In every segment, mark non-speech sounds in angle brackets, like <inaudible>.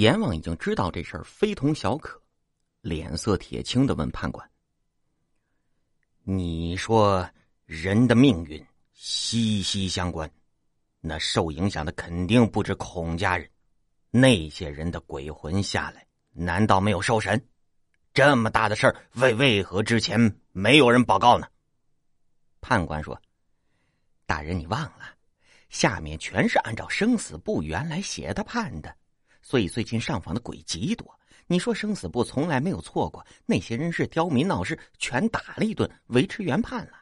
阎王已经知道这事儿非同小可，脸色铁青的问判官：“你说人的命运息息相关，那受影响的肯定不止孔家人，那些人的鬼魂下来，难道没有受审？这么大的事儿，为为何之前没有人报告呢？”判官说：“大人，你忘了，下面全是按照生死簿原来写的判的。”所以最近上访的鬼极多。你说生死簿从来没有错过，那些人是刁民闹事，全打了一顿，维持原判了。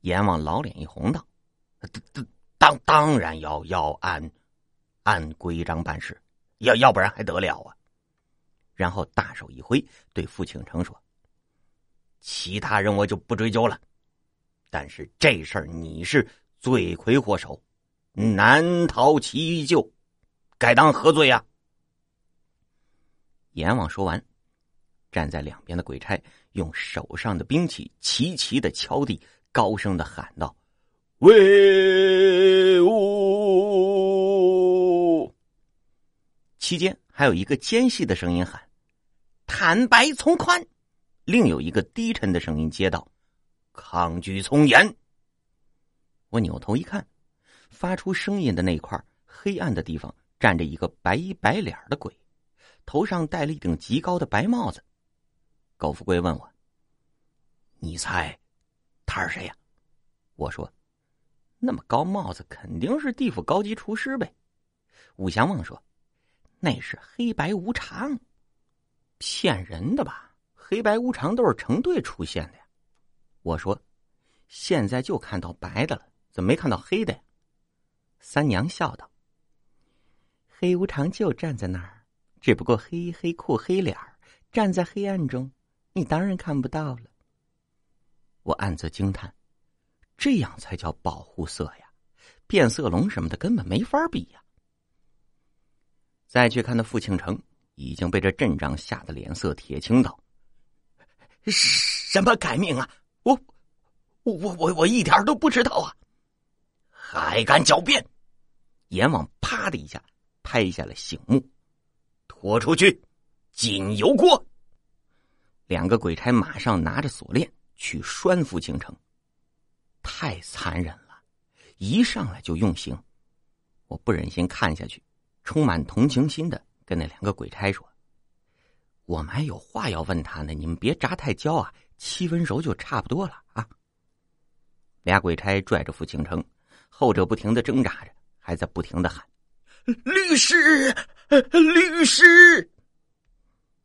阎王老脸一红道：“当当然要要按按规章办事，要要不然还得了啊！”然后大手一挥，对傅庆成说：“其他人我就不追究了，但是这事儿你是罪魁祸首，难逃其咎。”该当何罪呀？阎王说完，站在两边的鬼差用手上的兵器齐齐的敲地，高声的喊道：“威武！”期间还有一个尖细的声音喊：“坦白从宽。”另有一个低沉的声音接道：“抗拒从严。”我扭头一看，发出声音的那块黑暗的地方。站着一个白衣白脸的鬼，头上戴了一顶极高的白帽子。苟富贵问我：“你猜他是谁呀？”我说：“那么高帽子肯定是地府高级厨师呗。”武祥旺说：“那是黑白无常，骗人的吧？黑白无常都是成对出现的呀。”我说：“现在就看到白的了，怎么没看到黑的呀？”三娘笑道。黑无常就站在那儿，只不过黑黑裤黑脸儿，站在黑暗中，你当然看不到了。我暗自惊叹，这样才叫保护色呀！变色龙什么的根本没法比呀。再去看那傅庆成，已经被这阵仗吓得脸色铁青，道：“什么改命啊？我，我我我我一点都不知道啊！还敢狡辩！”阎王啪的一下。拍下了醒目，拖出去，进油锅。两个鬼差马上拿着锁链去拴傅庆成，太残忍了，一上来就用刑，我不忍心看下去，充满同情心的跟那两个鬼差说：“我们还有话要问他呢，你们别炸太焦啊，七分熟就差不多了啊。”俩鬼差拽着傅庆成，后者不停的挣扎着，还在不停的喊。律师，律师。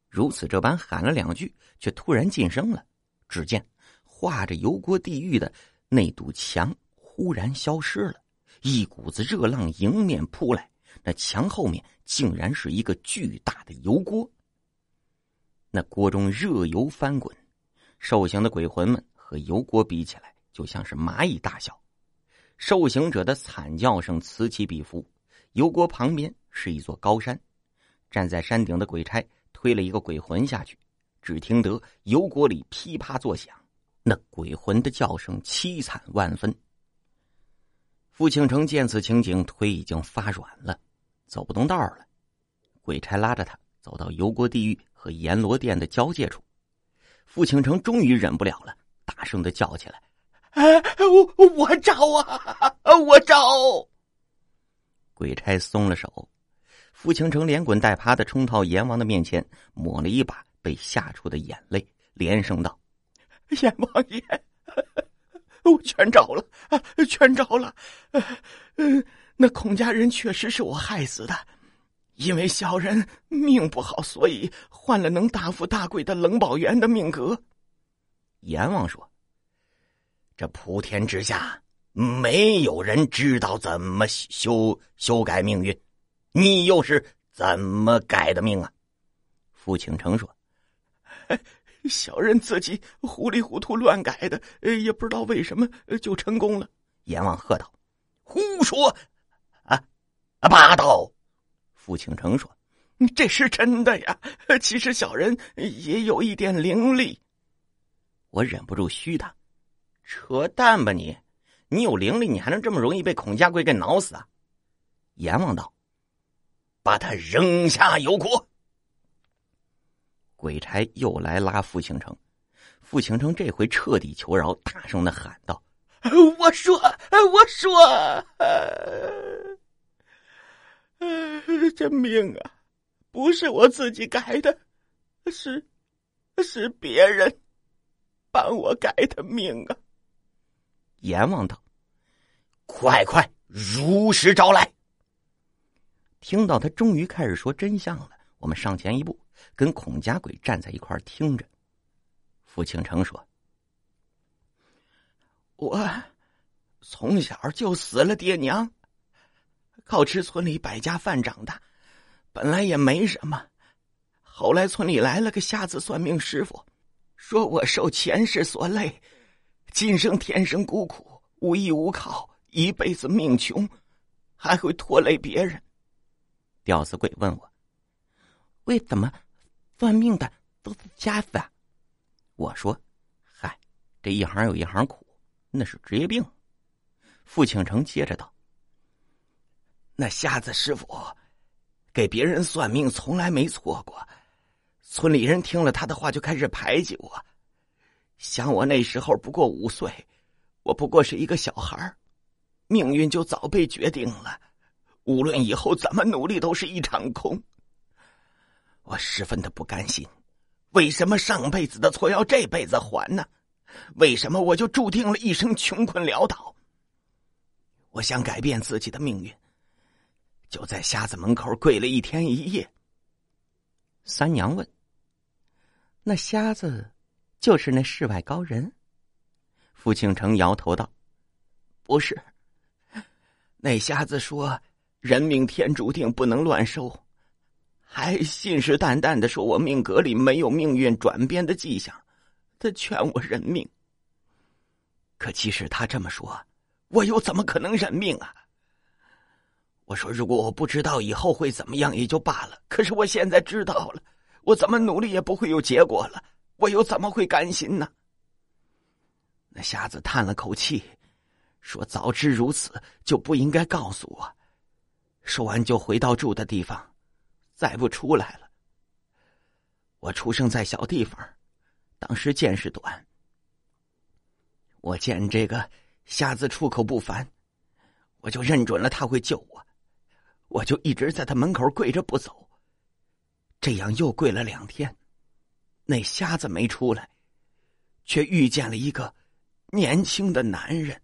如此这般喊了两句，却突然噤声了。只见画着油锅地狱的那堵墙忽然消失了，一股子热浪迎面扑来，那墙后面竟然是一个巨大的油锅。那锅中热油翻滚，受刑的鬼魂们和油锅比起来，就像是蚂蚁大小。受刑者的惨叫声此起彼伏。油锅旁边是一座高山，站在山顶的鬼差推了一个鬼魂下去，只听得油锅里噼啪作响，那鬼魂的叫声凄惨万分。傅庆成见此情景，腿已经发软了，走不动道了。鬼差拉着他走到油锅地狱和阎罗殿的交界处，傅庆成终于忍不了了，大声的叫起来：“哎，我我招啊，我招！”鬼差松了手，傅庆成连滚带爬的冲到阎王的面前，抹了一把被吓出的眼泪，连声道：“阎王爷，我全招了，全招了。那孔家人确实是我害死的，因为小人命不好，所以换了能大富大贵的冷宝元的命格。”阎王说：“这普天之下。”没有人知道怎么修修改命运，你又是怎么改的命啊？傅庆成说：“ <laughs> 小人自己糊里糊涂乱改的，也不知道为什么就成功了。”阎王喝道：“胡说！啊啊，霸道！”傅庆成说：“这是真的呀，其实小人也有一点灵力。”我忍不住虚他：“扯淡吧你！”你有灵力，你还能这么容易被孔家贵给挠死啊？阎王道：“把他扔下油锅。鬼差又来拉傅庆成，傅庆成这回彻底求饶，大声的喊道：“我说，我说，这命啊，不是我自己改的，是，是别人帮我改的命啊。”阎王道：“快快如实招来。”听到他终于开始说真相了，我们上前一步。跟孔家鬼站在一块听着，傅庆成说：“我从小就死了爹娘，靠吃村里百家饭长大，本来也没什么。后来村里来了个瞎子算命师傅，说我受前世所累，今生天生孤苦，无依无靠，一辈子命穷，还会拖累别人。”吊死鬼问我：“为什么？”算命的都是瞎子，我说：“嗨，这一行有一行苦，那是职业病。”傅庆成接着道：“那瞎子师傅给别人算命从来没错过，村里人听了他的话就开始排挤我。想我那时候不过五岁，我不过是一个小孩命运就早被决定了，无论以后怎么努力都是一场空。”我十分的不甘心，为什么上辈子的错要这辈子还呢？为什么我就注定了一生穷困潦倒？我想改变自己的命运，就在瞎子门口跪了一天一夜。三娘问：“那瞎子就是那世外高人？”傅庆成摇头道：“不是，那瞎子说人命天注定，不能乱收。”还信誓旦旦的说：“我命格里没有命运转变的迹象，他劝我认命。可即使他这么说，我又怎么可能认命啊？”我说：“如果我不知道以后会怎么样也就罢了，可是我现在知道了，我怎么努力也不会有结果了，我又怎么会甘心呢？”那瞎子叹了口气，说：“早知如此，就不应该告诉我。”说完就回到住的地方。再不出来了。我出生在小地方，当时见识短。我见这个瞎子出口不凡，我就认准了他会救我，我就一直在他门口跪着不走。这样又跪了两天，那瞎子没出来，却遇见了一个年轻的男人。